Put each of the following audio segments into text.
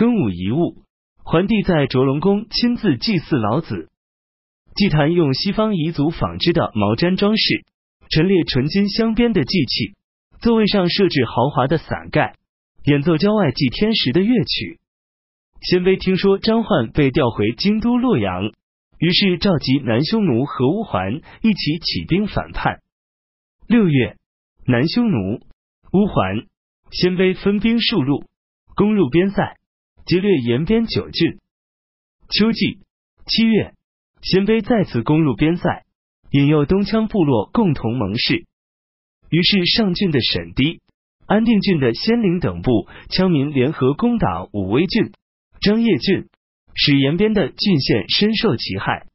庚午遗物。桓帝在卓龙宫亲自祭祀老子，祭坛用西方彝族纺织的毛毡装饰，陈列纯金镶边的祭器，座位上设置豪华的伞盖，演奏郊外祭天时的乐曲。鲜卑听说张焕被调回京都洛阳，于是召集南匈奴和乌桓一起起兵反叛。六月，南匈奴、乌桓、鲜卑分兵数路，攻入边塞。劫掠延边九郡。秋季七月，鲜卑再次攻入边塞，引诱东羌部落共同盟誓。于是上郡的沈堤、安定郡的仙陵等部羌民联合攻打武威郡、张掖郡，使延边的郡县深受其害。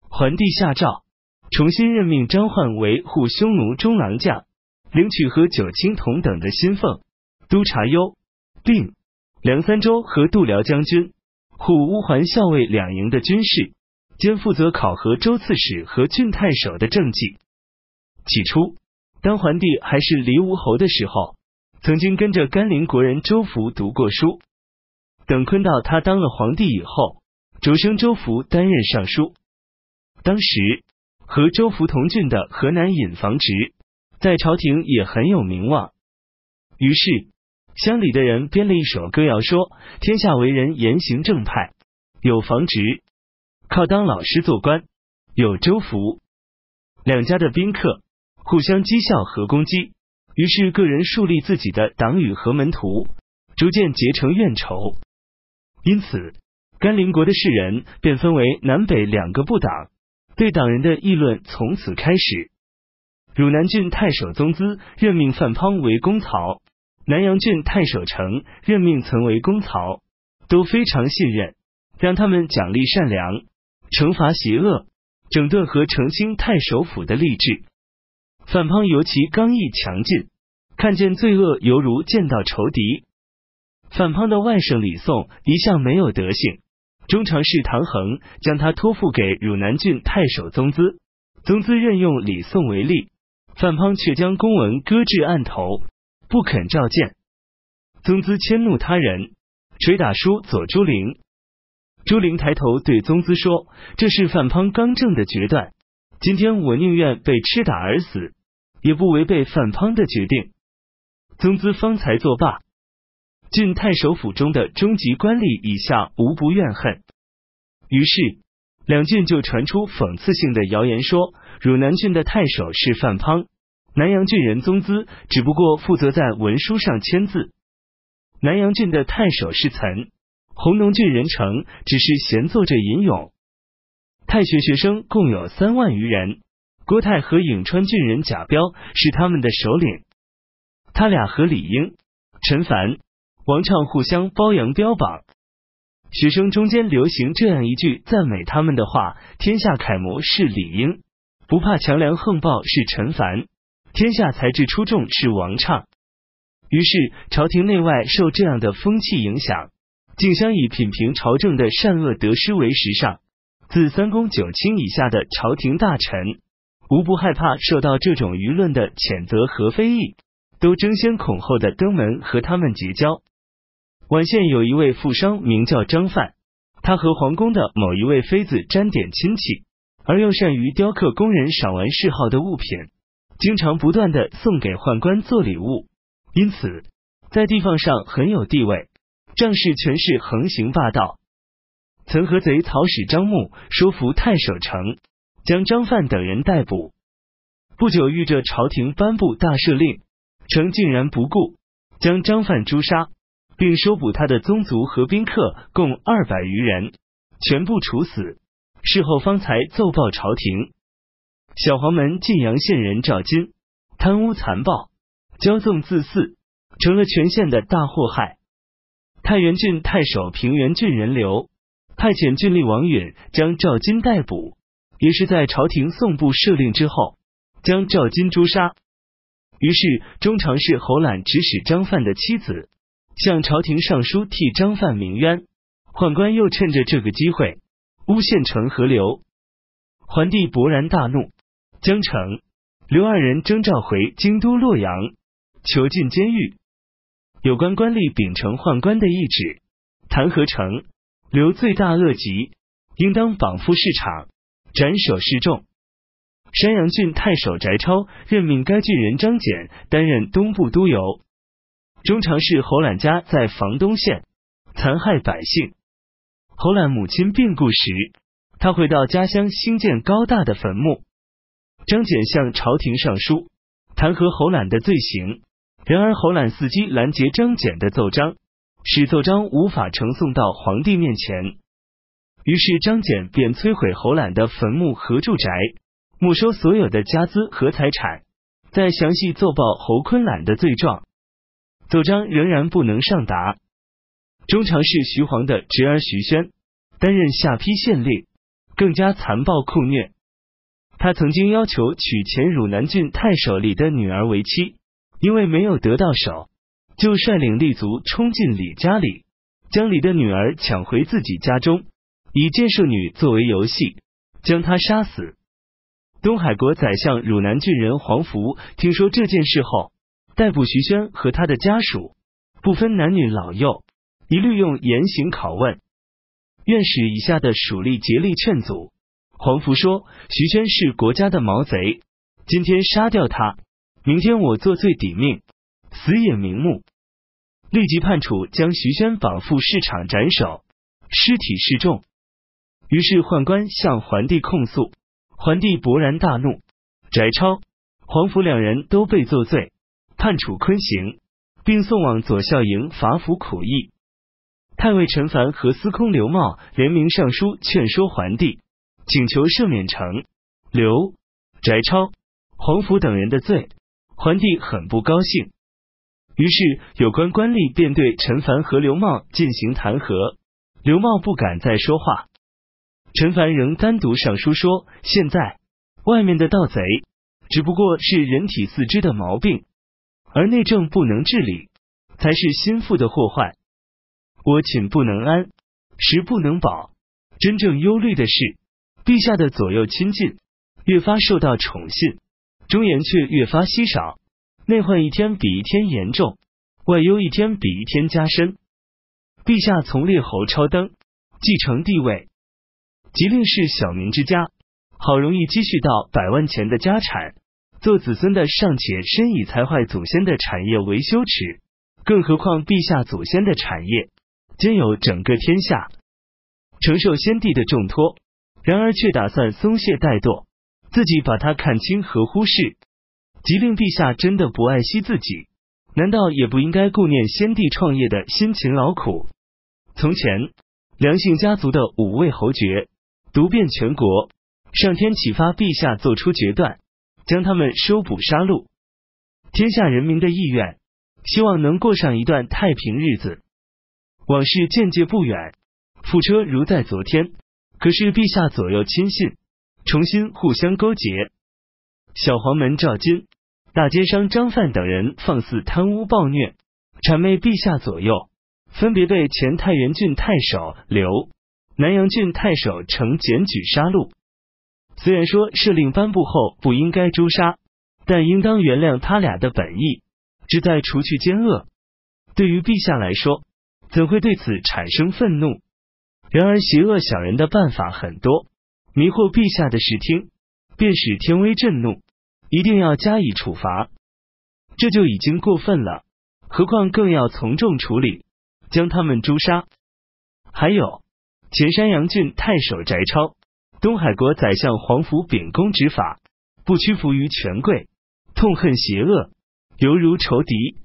桓帝下诏，重新任命张焕为护匈奴中郎将，领取和九卿同等的薪俸，督察幽、并。梁三州和度辽将军，护乌桓校尉两营的军事，兼负责考核州刺史和郡太守的政绩。起初，当桓帝还是黎吴侯的时候，曾经跟着甘陵国人周福读过书。等昆到他当了皇帝以后，擢升周福担任尚书。当时和周福同郡的河南尹房直，在朝廷也很有名望。于是。乡里的人编了一首歌谣，说：“天下为人言行正派，有房直靠当老师做官，有周福两家的宾客互相讥笑和攻击，于是个人树立自己的党羽和门徒，逐渐结成怨仇。因此，甘陵国的士人便分为南北两个部党，对党人的议论从此开始。汝南郡太守宗资任命范滂为公曹。”南阳郡太守成任命曾为公曹，都非常信任，让他们奖励善良，惩罚邪恶，整顿和澄清太守府的吏治。范滂尤其刚毅强劲，看见罪恶犹如见到仇敌。范滂的外甥李宋一向没有德行，中常侍唐衡将他托付给汝南郡太守宗资，宗资任用李宋为吏，范滂却将公文搁置案头。不肯召见，宗资迁怒他人，捶打叔左朱灵。朱灵抬头对宗资说：“这是范滂刚正的决断，今天我宁愿被吃打而死，也不违背范滂的决定。”宗资方才作罢，郡太守府中的中级官吏以下无不怨恨。于是两郡就传出讽刺性的谣言，说汝南郡的太守是范滂。南阳郡人宗资只不过负责在文书上签字。南阳郡的太守是岑，弘农郡人成只是闲坐着吟咏。太学学生共有三万余人，郭泰和颍川郡人贾彪是他们的首领。他俩和李英、陈凡、王畅互相褒扬标榜。学生中间流行这样一句赞美他们的话：“天下楷模是李英，不怕强梁横暴是陈凡。”天下才智出众是王畅，于是朝廷内外受这样的风气影响，竞相以品评朝政的善恶得失为时尚。自三公九卿以下的朝廷大臣，无不害怕受到这种舆论的谴责和非议，都争先恐后的登门和他们结交。宛县有一位富商名叫张范，他和皇宫的某一位妃子沾点亲戚，而又善于雕刻工人赏玩嗜好的物品。经常不断的送给宦官做礼物，因此在地方上很有地位。仗势权势横行霸道，曾和贼曹使张牧说服太守成，将张范等人逮捕。不久遇着朝廷颁布大赦令，成竟然不顾，将张范诛杀，并收捕他的宗族和宾客共二百余人，全部处死。事后方才奏报朝廷。小黄门晋阳县人赵金贪污残暴、骄纵自肆，成了全县的大祸害。太原郡太守平原郡人刘派遣郡吏王允将赵金逮捕，也是在朝廷送部赦令之后，将赵金诛杀。于是中常侍侯览指使张范的妻子向朝廷上书替张范鸣冤，宦官又趁着这个机会诬陷成河流。桓帝勃然大怒。江城刘二人征召回京都洛阳，囚禁监狱。有关官吏秉承宦官的意志，弹劾成刘罪大恶极，应当绑赴市场，斩首示众。山阳郡太守翟超任命该郡人张俭担任东部都邮。中常侍侯览家在房东县残害百姓。侯览母亲病故时，他回到家乡兴建高大的坟墓。张俭向朝廷上书，弹劾侯览的罪行。然而侯览伺机拦截张俭的奏章，使奏章无法呈送到皇帝面前。于是张俭便摧毁侯览的坟墓和住宅，没收所有的家资和财产，再详细奏报侯坤览的罪状。奏章仍然不能上达。中常侍徐晃的侄儿徐宣担任下邳县令，更加残暴酷虐。他曾经要求娶前汝南郡太守李的女儿为妻。因为没有得到手，就率领立足冲进李家里，将李的女儿抢回自己家中，以建设女作为游戏，将她杀死。东海国宰相汝南郡人黄福听说这件事后，逮捕徐宣和他的家属，不分男女老幼，一律用严刑拷问。院使以下的属吏竭力劝阻。黄福说：“徐宣是国家的毛贼，今天杀掉他。”明天我作罪抵命，死也瞑目。立即判处将徐宣绑赴市场斩首，尸体示众。于是宦官向桓帝控诉，桓帝勃然大怒，翟超、黄甫两人都被作罪，判处坤刑，并送往左校营罚服苦役。太尉陈凡和司空刘茂联名上书劝说桓帝，请求赦免成刘、翟超、黄甫等人的罪。桓帝很不高兴，于是有关官吏便对陈凡和刘茂进行弹劾。刘茂不敢再说话，陈凡仍单独上书说：“现在外面的盗贼只不过是人体四肢的毛病，而内政不能治理，才是心腹的祸患。我寝不能安，食不能饱，真正忧虑的是陛下的左右亲近越发受到宠信。”忠言却越发稀少，内患一天比一天严重，外忧一天比一天加深。陛下从列侯超登，继承帝位，即令是小民之家，好容易积蓄到百万钱的家产，做子孙的尚且深以财坏祖先的产业为羞耻，更何况陛下祖先的产业兼有整个天下，承受先帝的重托，然而却打算松懈怠惰。自己把他看清和忽视，即令陛下真的不爱惜自己，难道也不应该顾念先帝创业的辛勤劳苦？从前梁姓家族的五位侯爵独遍全国，上天启发陛下做出决断，将他们收捕杀戮。天下人民的意愿，希望能过上一段太平日子。往事渐渐不远，覆车如在昨天。可是陛下左右亲信。重新互相勾结，小黄门赵金、大奸商张范等人放肆贪污暴虐，谄媚陛下左右，分别被前太原郡太守刘、南阳郡太守程检举杀戮。虽然说赦令颁布后不应该诛杀，但应当原谅他俩的本意，旨在除去奸恶。对于陛下来说，怎会对此产生愤怒？然而邪恶小人的办法很多。迷惑陛下的视听，便使天威震怒，一定要加以处罚，这就已经过分了。何况更要从重处理，将他们诛杀。还有前山阳郡太守翟超，东海国宰相黄甫秉公执法，不屈服于权贵，痛恨邪恶，犹如仇敌。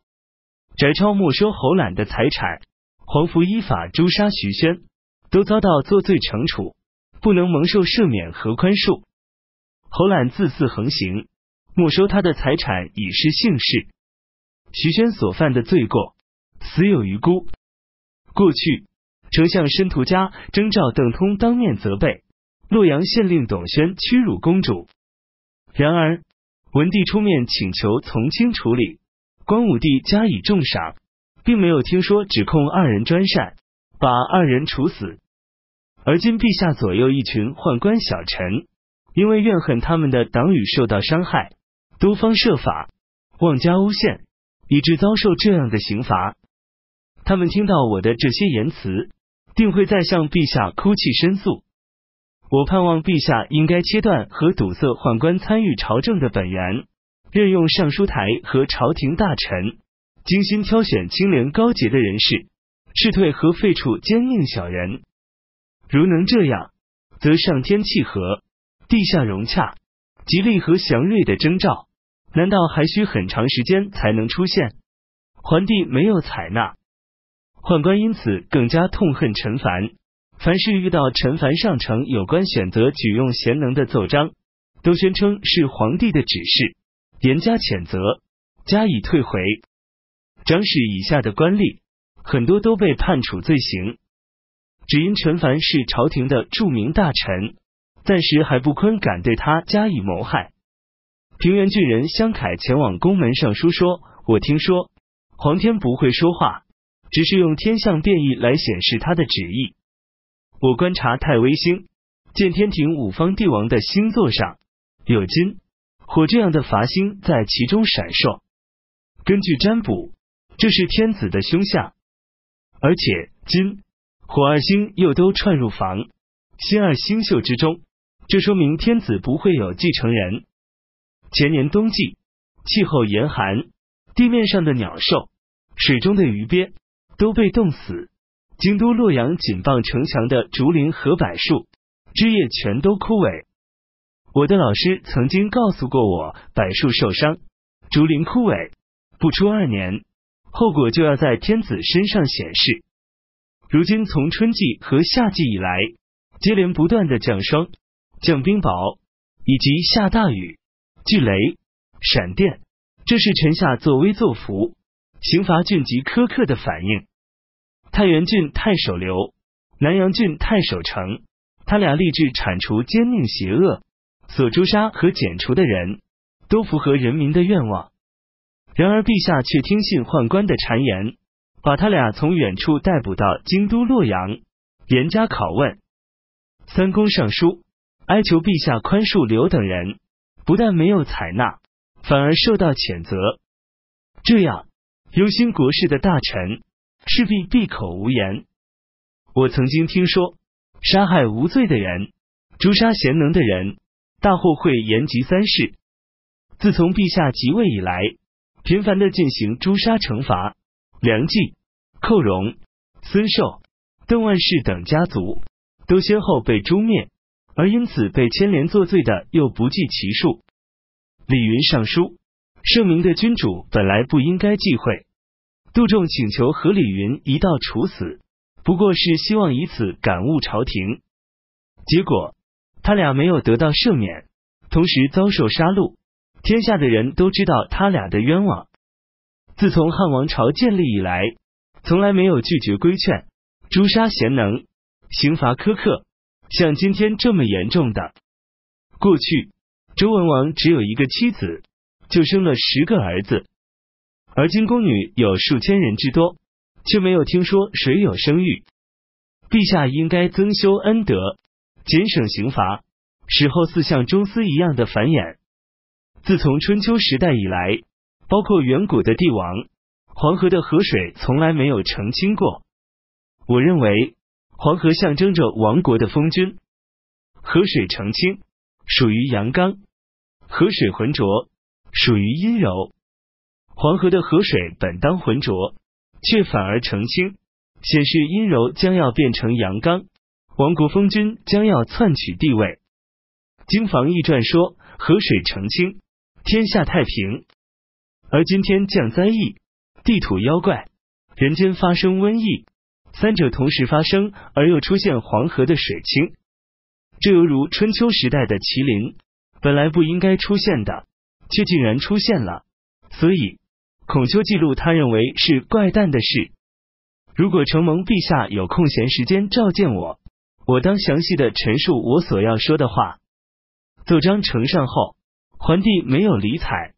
翟超没收侯览的财产，黄甫依法诛杀徐宣，都遭到作罪惩处。不能蒙受赦免和宽恕。侯览自肆横行，没收他的财产以示姓氏。徐宣所犯的罪过，死有余辜。过去，丞相申屠嘉征召邓通当面责备洛阳县令董宣屈辱公主，然而文帝出面请求从轻处理，光武帝加以重赏，并没有听说指控二人专擅，把二人处死。而今陛下左右一群宦官小臣，因为怨恨他们的党羽受到伤害，多方设法妄加诬陷，以致遭受这样的刑罚。他们听到我的这些言辞，定会再向陛下哭泣申诉。我盼望陛下应该切断和堵塞宦官参与朝政的本源，任用尚书台和朝廷大臣，精心挑选清廉高洁的人士，斥退和废除奸佞小人。如能这样，则上天契合，地下融洽，吉利和祥瑞的征兆，难道还需很长时间才能出现？桓帝没有采纳，宦官因此更加痛恨陈凡。凡是遇到陈凡上呈有关选择举用贤能的奏章，都宣称是皇帝的指示，严加谴责，加以退回。长史以下的官吏很多都被判处罪行，只因陈凡是朝廷的著名大臣，暂时还不坤敢对他加以谋害。平原郡人相凯前往宫门上书说：“我听说皇天不会说话，只是用天象变异来显示他的旨意。”我观察太微星，见天庭五方帝王的星座上有金、火这样的伐星在其中闪烁。根据占卜，这是天子的凶相，而且金、火二星又都串入房、星二星宿之中，这说明天子不会有继承人。前年冬季，气候严寒，地面上的鸟兽、水中的鱼鳖都被冻死。京都洛阳紧傍城墙的竹林和柏树枝叶全都枯萎。我的老师曾经告诉过我，柏树受伤，竹林枯萎，不出二年，后果就要在天子身上显示。如今从春季和夏季以来，接连不断的降霜、降冰雹以及下大雨、巨雷、闪电，这是臣下作威作福、刑罚峻极苛刻的反应。太原郡太守刘，南阳郡太守成，他俩立志铲除奸佞邪恶，所诛杀和剪除的人都符合人民的愿望。然而陛下却听信宦官的谗言，把他俩从远处逮捕到京都洛阳，严加拷问。三公上书哀求陛下宽恕刘等人，不但没有采纳，反而受到谴责。这样忧心国事的大臣。势必闭口无言。我曾经听说，杀害无罪的人，诛杀贤能的人，大祸会延及三世。自从陛下即位以来，频繁的进行诛杀惩罚，梁冀、寇荣、孙寿、邓万世等家族都先后被诛灭，而因此被牵连作罪的又不计其数。李云上书，圣明的君主本来不应该忌讳。杜仲请求和李云一道处死，不过是希望以此感悟朝廷。结果他俩没有得到赦免，同时遭受杀戮。天下的人都知道他俩的冤枉。自从汉王朝建立以来，从来没有拒绝规劝、诛杀贤能、刑罚苛刻，像今天这么严重的。过去周文王只有一个妻子，就生了十个儿子。而今宫女有数千人之多，却没有听说谁有生育。陛下应该增修恩德，减省刑罚，使后四像中司一样的繁衍。自从春秋时代以来，包括远古的帝王，黄河的河水从来没有澄清过。我认为黄河象征着亡国的封君，河水澄清属于阳刚，河水浑浊属于阴柔。黄河的河水本当浑浊，却反而澄清，显示阴柔将要变成阳刚，亡国封君将要篡取帝位。经房易传说，河水澄清，天下太平。而今天降灾异，地土妖怪，人间发生瘟疫，三者同时发生，而又出现黄河的水清，这犹如春秋时代的麒麟，本来不应该出现的，却竟然出现了，所以。孔丘记录，他认为是怪诞的事。如果承蒙陛下有空闲时间召见我，我当详细的陈述我所要说的话。奏章呈上后，桓帝没有理睬。